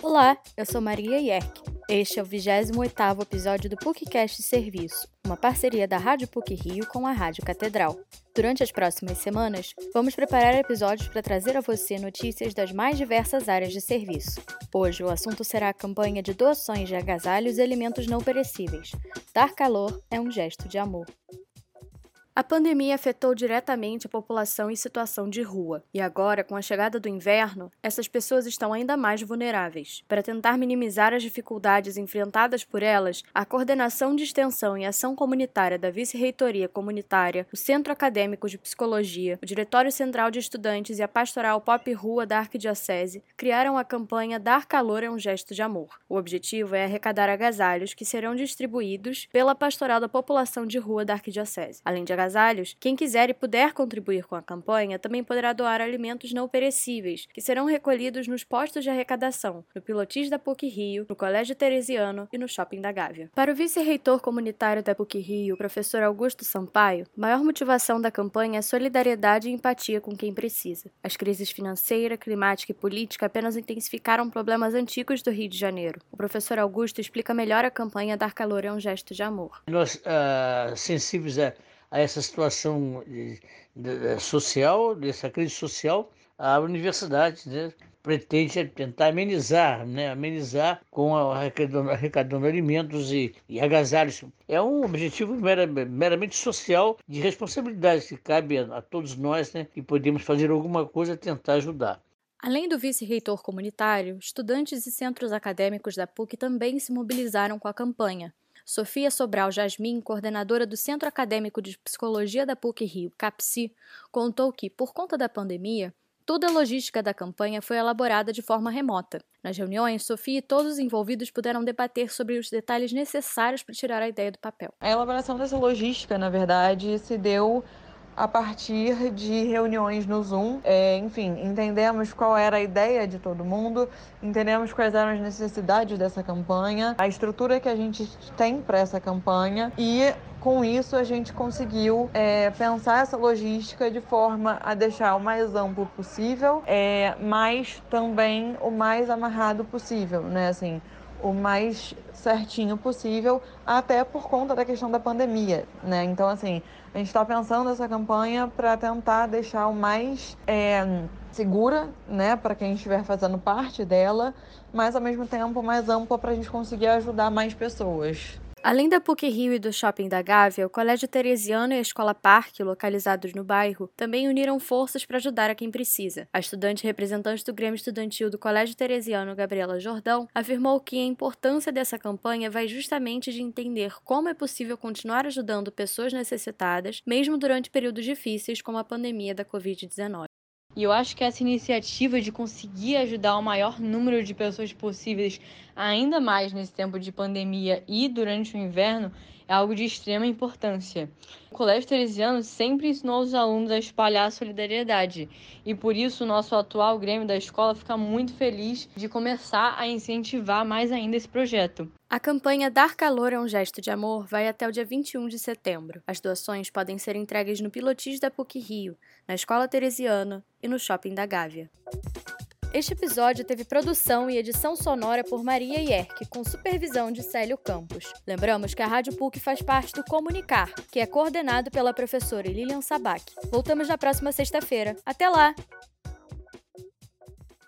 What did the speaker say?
Olá, eu sou Maria Yerk. Este é o 28º episódio do PUCcast Serviço, uma parceria da Rádio PUC Rio com a Rádio Catedral. Durante as próximas semanas, vamos preparar episódios para trazer a você notícias das mais diversas áreas de serviço. Hoje o assunto será a campanha de doações de agasalhos e alimentos não perecíveis. Dar calor é um gesto de amor. A pandemia afetou diretamente a população em situação de rua, e agora, com a chegada do inverno, essas pessoas estão ainda mais vulneráveis. Para tentar minimizar as dificuldades enfrentadas por elas, a Coordenação de Extensão e Ação Comunitária da Vice-Reitoria Comunitária, o Centro Acadêmico de Psicologia, o Diretório Central de Estudantes e a Pastoral Pop Rua da Arquidiocese criaram a campanha Dar Calor é um Gesto de Amor. O objetivo é arrecadar agasalhos que serão distribuídos pela Pastoral da População de Rua da Arquidiocese. Além de agasalhos, agasalhos, quem quiser e puder contribuir com a campanha também poderá doar alimentos não perecíveis, que serão recolhidos nos postos de arrecadação, no Pilotis da PUC Rio, no Colégio Teresiano e no Shopping da Gávea. Para o vice-reitor comunitário da PUC Rio, professor Augusto Sampaio, maior motivação da campanha é solidariedade e empatia com quem precisa. As crises financeira, climática e política apenas intensificaram problemas antigos do Rio de Janeiro. O professor Augusto explica melhor a campanha Dar Calor é um Gesto de Amor. Nós, uh, sensíveis a a essa situação de, social, dessa crise social, a universidade né, pretende tentar amenizar, né, amenizar com arrecadando, arrecadando alimentos e, e, agasalhos. É um objetivo mera, meramente social de responsabilidade que cabe a, a todos nós né, que podemos fazer alguma coisa tentar ajudar. Além do vice-reitor comunitário, estudantes e centros acadêmicos da PUC também se mobilizaram com a campanha. Sofia Sobral Jasmin, coordenadora do Centro Acadêmico de Psicologia da PUC Rio, CAPSI, contou que, por conta da pandemia, toda a logística da campanha foi elaborada de forma remota. Nas reuniões, Sofia e todos os envolvidos puderam debater sobre os detalhes necessários para tirar a ideia do papel. A elaboração dessa logística, na verdade, se deu a partir de reuniões no Zoom. É, enfim, entendemos qual era a ideia de todo mundo, entendemos quais eram as necessidades dessa campanha, a estrutura que a gente tem para essa campanha e com isso a gente conseguiu é, pensar essa logística de forma a deixar o mais amplo possível, é, mas também o mais amarrado possível, né? Assim, o mais certinho possível, até por conta da questão da pandemia, né? Então, assim, a gente está pensando essa campanha para tentar deixar o mais é, segura, né, para quem estiver fazendo parte dela, mas ao mesmo tempo mais ampla para a gente conseguir ajudar mais pessoas. Além da PUC Rio e do Shopping da Gávea, o Colégio Teresiano e a Escola Parque, localizados no bairro, também uniram forças para ajudar a quem precisa. A estudante representante do Grêmio Estudantil do Colégio Teresiano, Gabriela Jordão, afirmou que a importância dessa campanha vai justamente de entender como é possível continuar ajudando pessoas necessitadas, mesmo durante períodos difíceis como a pandemia da Covid-19. E eu acho que essa iniciativa de conseguir ajudar o maior número de pessoas possíveis, ainda mais nesse tempo de pandemia e durante o inverno, é algo de extrema importância. O Colégio Teresiano sempre ensinou os alunos a espalhar a solidariedade, e por isso o nosso atual Grêmio da escola fica muito feliz de começar a incentivar mais ainda esse projeto. A campanha Dar Calor é um Gesto de Amor vai até o dia 21 de setembro. As doações podem ser entregues no Pilotis da PUC Rio, na Escola Teresiana e no Shopping da Gávea. Este episódio teve produção e edição sonora por Maria Yerke, com supervisão de Célio Campos. Lembramos que a Rádio PUC faz parte do Comunicar, que é coordenado pela professora Lilian Sabac. Voltamos na próxima sexta-feira. Até lá!